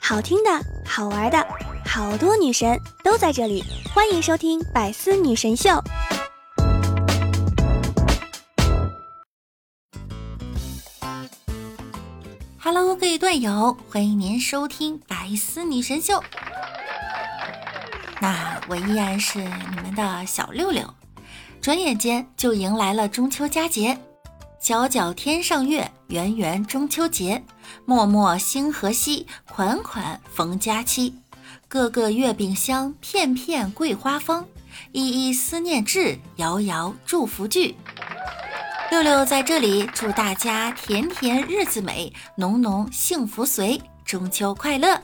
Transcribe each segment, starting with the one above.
好听的，好玩的，好多女神都在这里，欢迎收听《百思女神秀》。Hello，各位段友，欢迎您收听《百思女神秀》。那我依然是你们的小六六，转眼间就迎来了中秋佳节。皎皎天上月，圆圆中秋节。脉脉星河西，款款逢佳期。个个月饼香，片片桂花风。一一思念至，遥遥祝福聚。六六在这里祝大家甜甜日子美，浓浓幸福随，中秋快乐！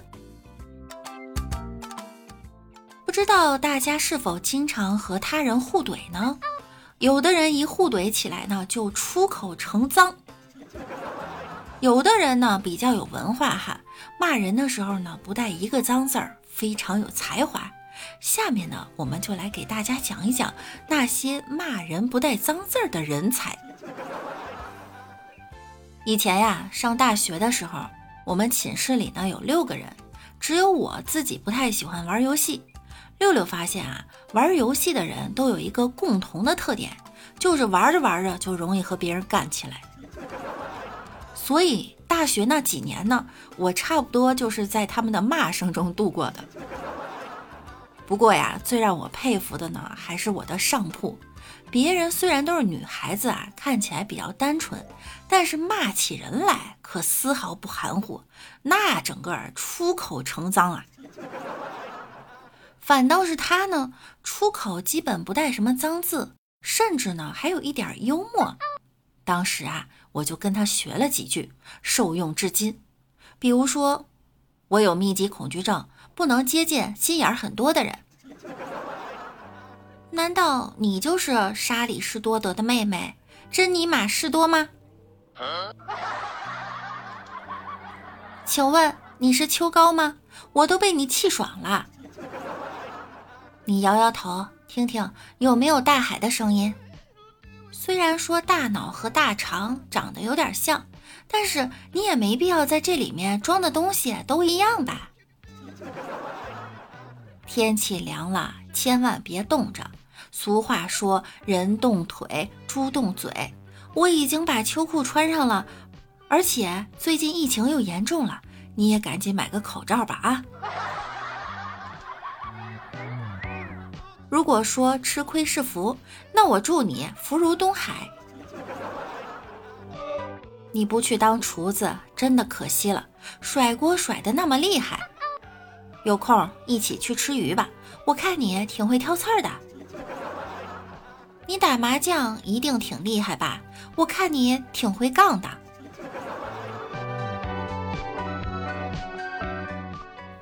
不知道大家是否经常和他人互怼呢？有的人一互怼起来呢，就出口成脏；有的人呢比较有文化哈，骂人的时候呢不带一个脏字儿，非常有才华。下面呢，我们就来给大家讲一讲那些骂人不带脏字儿的人才。以前呀，上大学的时候，我们寝室里呢有六个人，只有我自己不太喜欢玩游戏。六六发现啊，玩游戏的人都有一个共同的特点，就是玩着玩着就容易和别人干起来。所以大学那几年呢，我差不多就是在他们的骂声中度过的。不过呀，最让我佩服的呢，还是我的上铺。别人虽然都是女孩子啊，看起来比较单纯，但是骂起人来可丝毫不含糊，那整个出口成脏啊。反倒是他呢，出口基本不带什么脏字，甚至呢还有一点幽默。当时啊，我就跟他学了几句，受用至今。比如说，我有密集恐惧症，不能接近心眼很多的人。难道你就是沙里士多德的妹妹珍妮玛士多吗？请问你是秋高吗？我都被你气爽了。你摇摇头，听听有没有大海的声音。虽然说大脑和大肠长得有点像，但是你也没必要在这里面装的东西都一样吧。天气凉了，千万别冻着。俗话说人冻腿，猪冻嘴。我已经把秋裤穿上了，而且最近疫情又严重了，你也赶紧买个口罩吧啊！如果说吃亏是福，那我祝你福如东海。你不去当厨子，真的可惜了，甩锅甩的那么厉害。有空一起去吃鱼吧，我看你挺会挑刺儿的。你打麻将一定挺厉害吧，我看你挺会杠的。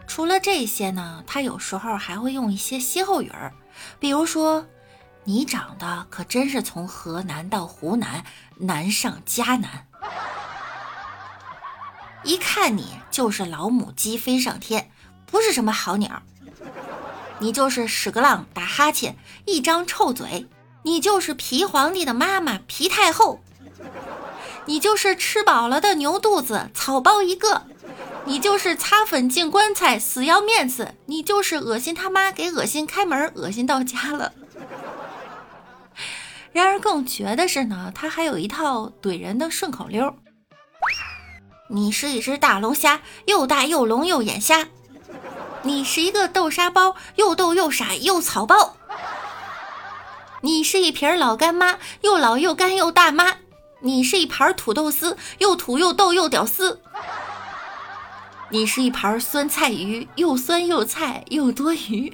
除了这些呢，他有时候还会用一些歇后语儿。比如说，你长得可真是从河南到湖南，难上加难。一看你就是老母鸡飞上天，不是什么好鸟。你就是屎壳郎打哈欠，一张臭嘴。你就是皮皇帝的妈妈皮太后。你就是吃饱了的牛肚子草包一个。你就是擦粉进棺材，死要面子。你就是恶心他妈给恶心开门，恶心到家了。然而更绝的是呢，他还有一套怼人的顺口溜。你是一只大龙虾，又大又聋又眼瞎。你是一个豆沙包，又逗又傻又草包。你是一瓶老干妈，又老又干又大妈。你是一盘土豆丝，又土又逗又屌丝。你是一盘酸菜鱼，又酸又菜又多余，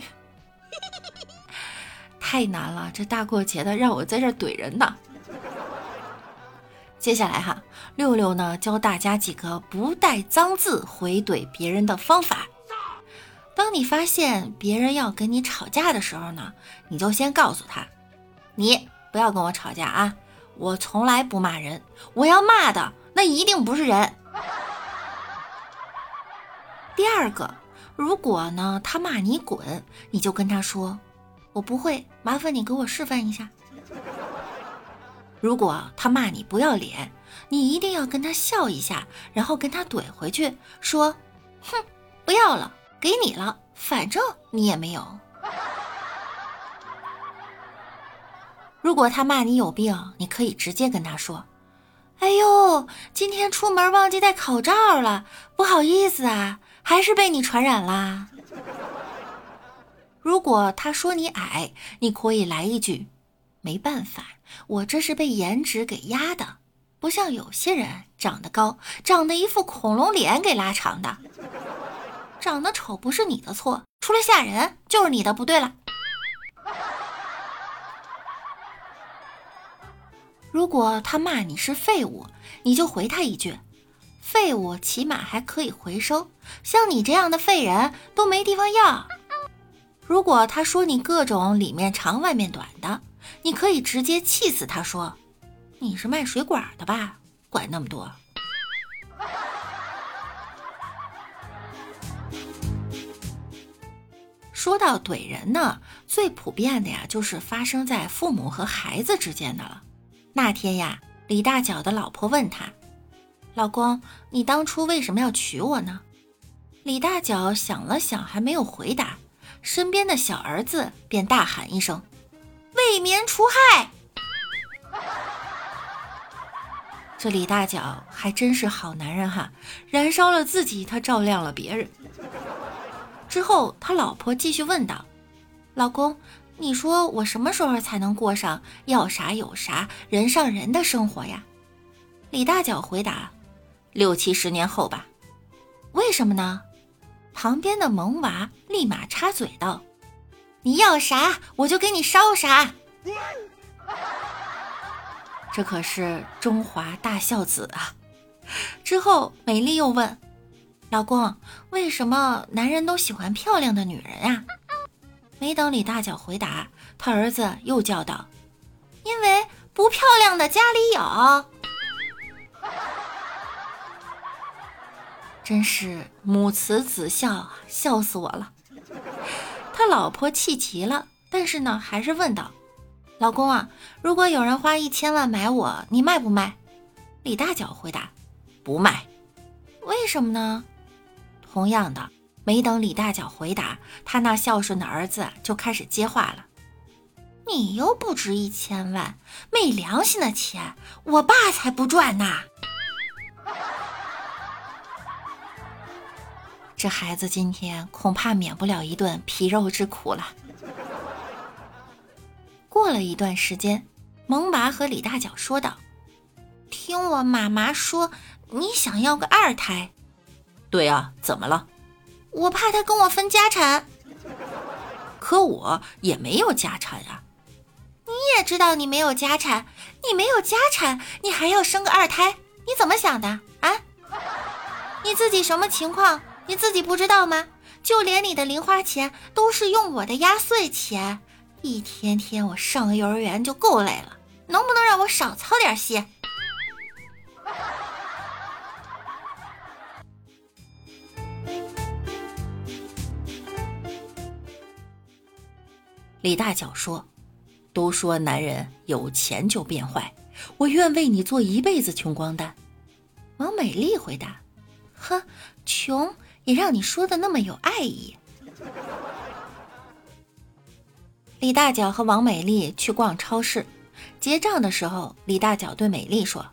太难了！这大过节的让我在这怼人呢。接下来哈，六六呢教大家几个不带脏字回怼别人的方法。当你发现别人要跟你吵架的时候呢，你就先告诉他：“你不要跟我吵架啊！我从来不骂人，我要骂的那一定不是人。”第二个，如果呢他骂你滚，你就跟他说：“我不会，麻烦你给我示范一下。”如果他骂你不要脸，你一定要跟他笑一下，然后跟他怼回去，说：“哼，不要了，给你了，反正你也没有。”如果他骂你有病，你可以直接跟他说：“哎呦，今天出门忘记戴口罩了，不好意思啊，还是被你传染啦。”如果他说你矮，你可以来一句：“没办法，我这是被颜值给压的，不像有些人长得高，长得一副恐龙脸给拉长的。长得丑不是你的错，除了吓人就是你的不对了。”如果他骂你是废物，你就回他一句：“废物起码还可以回收，像你这样的废人都没地方要。”如果他说你各种里面长外面短的，你可以直接气死他，说：“你是卖水管的吧？管那么多。”说到怼人呢，最普遍的呀，就是发生在父母和孩子之间的了。那天呀，李大脚的老婆问他：“老公，你当初为什么要娶我呢？”李大脚想了想，还没有回答。身边的小儿子便大喊一声：“为民除害！”这李大脚还真是好男人哈，燃烧了自己，他照亮了别人。之后，他老婆继续问道：“老公，你说我什么时候才能过上要啥有啥、人上人的生活呀？”李大脚回答：“六七十年后吧。”为什么呢？旁边的萌娃立马插嘴道：“你要啥，我就给你烧啥。”这可是中华大孝子啊！之后，美丽又问：“老公，为什么男人都喜欢漂亮的女人呀？”没等李大脚回答，他儿子又叫道：“因为不漂亮的家里有。”真是母慈子孝，笑死我了。他老婆气急了，但是呢，还是问道：“老公啊，如果有人花一千万买我，你卖不卖？”李大脚回答：“不卖。”为什么呢？同样的，没等李大脚回答，他那孝顺的儿子就开始接话了：“你又不值一千万，没良心的钱，我爸才不赚呢。”这孩子今天恐怕免不了一顿皮肉之苦了。过了一段时间，萌娃和李大脚说道：“听我妈妈说，你想要个二胎。”“对啊，怎么了？”“我怕他跟我分家产。”“可我也没有家产呀。”“你也知道你没有家产，你没有家产，你还要生个二胎？你怎么想的啊？你自己什么情况？”你自己不知道吗？就连你的零花钱都是用我的压岁钱，一天天我上幼儿园就够累了，能不能让我少操点心？李大脚说：“都说男人有钱就变坏，我愿为你做一辈子穷光蛋。”王美丽回答：“哼，穷。”也让你说的那么有爱意。李大脚和王美丽去逛超市，结账的时候，李大脚对美丽说：“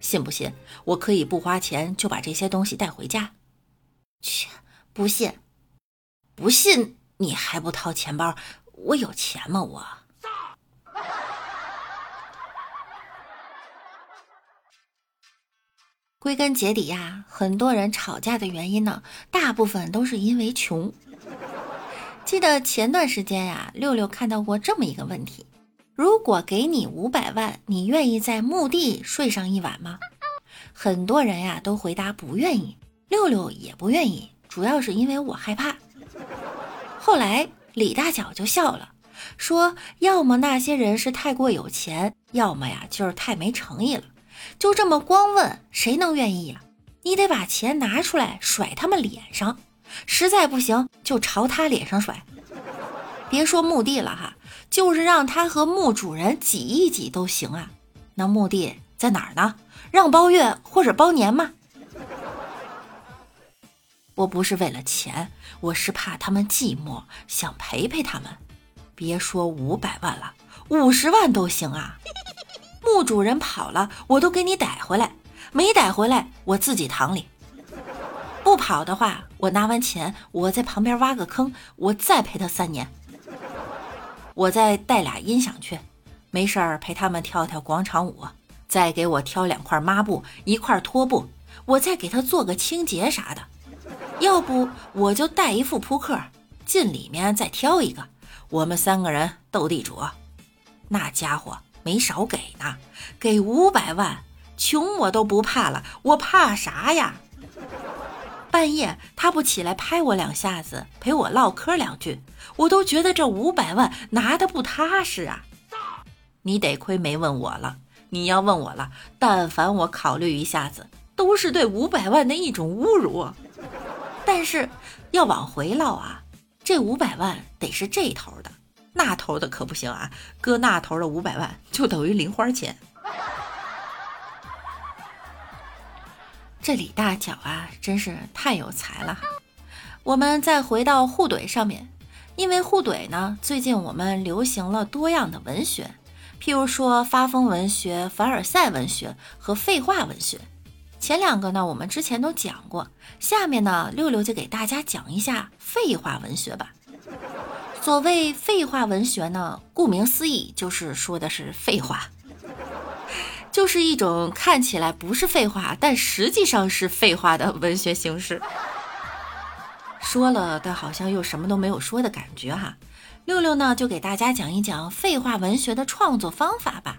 信不信我可以不花钱就把这些东西带回家？”切，不信，不信你还不掏钱包？我有钱吗？我。归根结底呀，很多人吵架的原因呢，大部分都是因为穷。记得前段时间呀，六六看到过这么一个问题：如果给你五百万，你愿意在墓地睡上一晚吗？很多人呀都回答不愿意，六六也不愿意，主要是因为我害怕。后来李大脚就笑了，说：要么那些人是太过有钱，要么呀就是太没诚意了。就这么光问，谁能愿意呀？你得把钱拿出来甩他们脸上，实在不行就朝他脸上甩。别说墓地了哈，就是让他和墓主人挤一挤都行啊。那墓地在哪儿呢？让包月或者包年吗？我不是为了钱，我是怕他们寂寞，想陪陪他们。别说五百万了，五十万都行啊！墓主人跑了，我都给你逮回来；没逮回来，我自己躺里。不跑的话，我拿完钱，我在旁边挖个坑，我再陪他三年。我再带俩音响去，没事儿陪他们跳跳广场舞，再给我挑两块抹布，一块拖布，我再给他做个清洁啥的。要不我就带一副扑克，进里面再挑一个。我们三个人斗地主，那家伙没少给呢，给五百万，穷我都不怕了，我怕啥呀？半夜他不起来拍我两下子，陪我唠嗑两句，我都觉得这五百万拿的不踏实啊！你得亏没问我了，你要问我了，但凡我考虑一下子，都是对五百万的一种侮辱。但是要往回唠啊。这五百万得是这头的，那头的可不行啊！搁那头的五百万就等于零花钱。这李大脚啊，真是太有才了。我们再回到互怼上面，因为互怼呢，最近我们流行了多样的文学，譬如说发疯文学、凡尔赛文学和废话文学。前两个呢，我们之前都讲过。下面呢，六六就给大家讲一下废话文学吧。所谓废话文学呢，顾名思义，就是说的是废话，就是一种看起来不是废话，但实际上是废话的文学形式。说了，但好像又什么都没有说的感觉哈。六六呢，就给大家讲一讲废话文学的创作方法吧。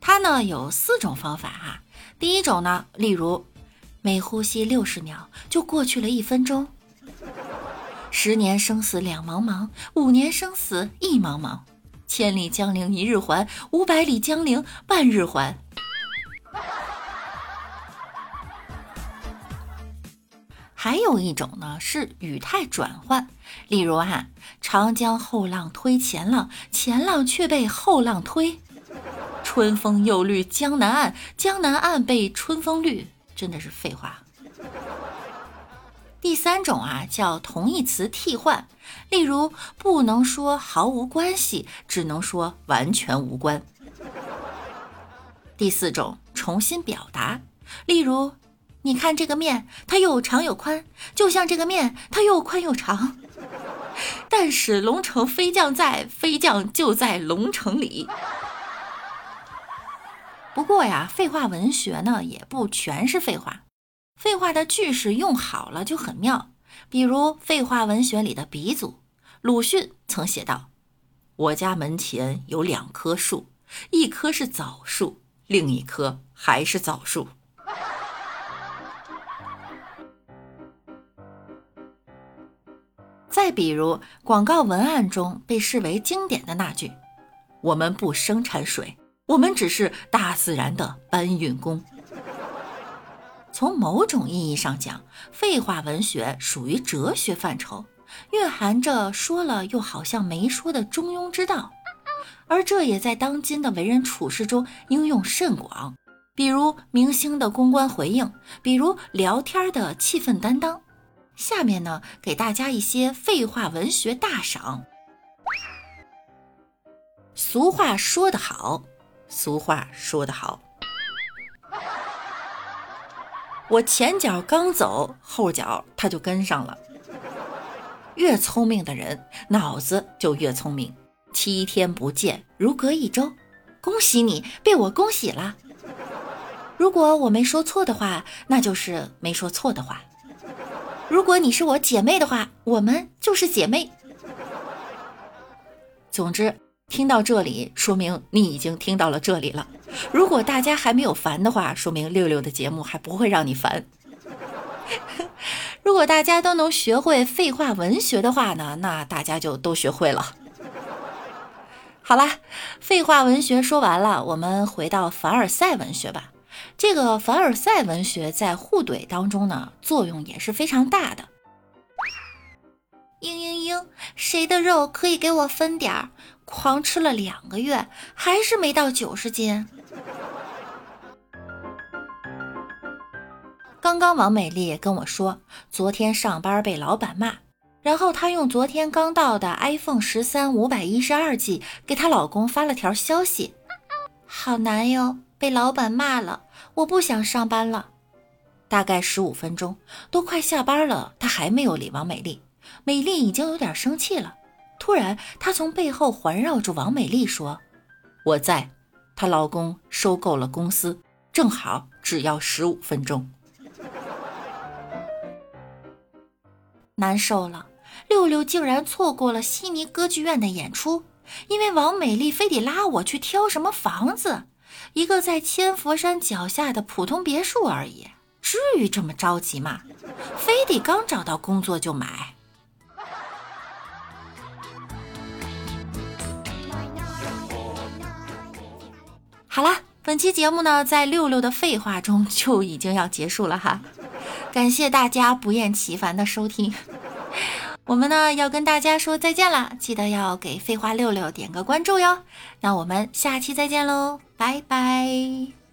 它呢有四种方法哈。第一种呢，例如，每呼吸六十秒就过去了一分钟。十年生死两茫茫，五年生死一茫茫，千里江陵一日还，五百里江陵半日还。还有一种呢是语态转换，例如啊，长江后浪推前浪，前浪却被后浪推。春风又绿江南岸，江南岸被春风绿，真的是废话。第三种啊，叫同义词替换，例如不能说毫无关系，只能说完全无关。第四种，重新表达，例如你看这个面，它又长又宽，就像这个面，它又宽又长。但使龙城飞将在，飞将就在龙城里。不过呀，废话文学呢也不全是废话，废话的句式用好了就很妙。比如废话文学里的鼻祖鲁迅曾写道：“我家门前有两棵树，一棵是枣树，另一棵还是枣树。”再比如广告文案中被视为经典的那句：“我们不生产水。”我们只是大自然的搬运工。从某种意义上讲，废话文学属于哲学范畴，蕴含着说了又好像没说的中庸之道，而这也在当今的为人处事中应用甚广。比如明星的公关回应，比如聊天的气氛担当。下面呢，给大家一些废话文学大赏。俗话说得好。俗话说得好，我前脚刚走，后脚他就跟上了。越聪明的人，脑子就越聪明。七天不见，如隔一周。恭喜你，被我恭喜了。如果我没说错的话，那就是没说错的话。如果你是我姐妹的话，我们就是姐妹。总之。听到这里，说明你已经听到了这里了。如果大家还没有烦的话，说明六六的节目还不会让你烦。如果大家都能学会废话文学的话呢，那大家就都学会了。好啦，废话文学说完了，我们回到凡尔赛文学吧。这个凡尔赛文学在互怼当中呢，作用也是非常大的。嘤嘤嘤，谁的肉可以给我分点儿？狂吃了两个月，还是没到九十斤。刚刚王美丽跟我说，昨天上班被老板骂，然后她用昨天刚到的 iPhone 十三五百一十二 G 给她老公发了条消息：“好难哟，被老板骂了，我不想上班了。”大概十五分钟，都快下班了，她还没有理王美丽。美丽已经有点生气了。突然，她从背后环绕住王美丽说：“我在。”她老公收购了公司，正好只要十五分钟。难受了，六六竟然错过了悉尼歌剧院的演出，因为王美丽非得拉我去挑什么房子，一个在千佛山脚下的普通别墅而已，至于这么着急吗？非得刚找到工作就买？好啦，本期节目呢，在六六的废话中就已经要结束了哈。感谢大家不厌其烦的收听，我们呢要跟大家说再见啦，记得要给废话六六点个关注哟。那我们下期再见喽，拜拜。